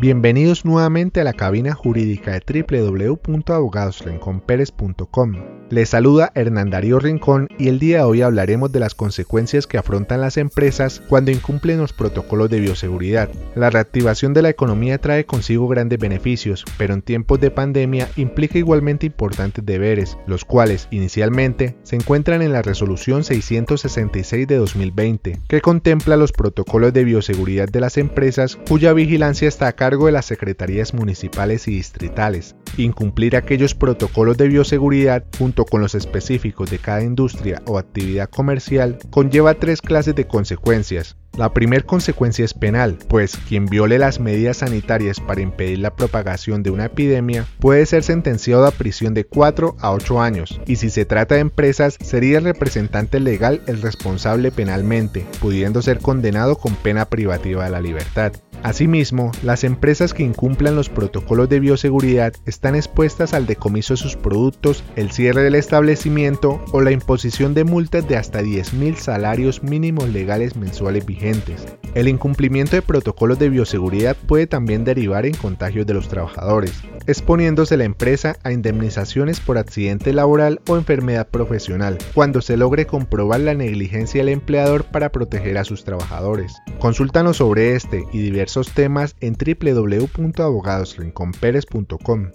Bienvenidos nuevamente a la cabina jurídica de www.abogadosrinconperes.com. Les saluda Hernán Darío Rincón y el día de hoy hablaremos de las consecuencias que afrontan las empresas cuando incumplen los protocolos de bioseguridad. La reactivación de la economía trae consigo grandes beneficios, pero en tiempos de pandemia implica igualmente importantes deberes, los cuales inicialmente se encuentran en la resolución 666 de 2020, que contempla los protocolos de bioseguridad de las empresas cuya vigilancia está a cargo de las secretarías municipales y distritales. Incumplir aquellos protocolos de bioseguridad junto con los específicos de cada industria o actividad comercial conlleva tres clases de consecuencias. La primera consecuencia es penal, pues quien viole las medidas sanitarias para impedir la propagación de una epidemia puede ser sentenciado a prisión de 4 a 8 años, y si se trata de empresas sería el representante legal el responsable penalmente, pudiendo ser condenado con pena privativa de la libertad. Asimismo, las empresas que incumplan los protocolos de bioseguridad están expuestas al decomiso de sus productos, el cierre del establecimiento o la imposición de multas de hasta 10.000 salarios mínimos legales mensuales vigentes. El incumplimiento de protocolos de bioseguridad puede también derivar en contagios de los trabajadores, exponiéndose la empresa a indemnizaciones por accidente laboral o enfermedad profesional, cuando se logre comprobar la negligencia del empleador para proteger a sus trabajadores. Consultanos sobre este y diversos temas en www.abogadosrinconperes.com.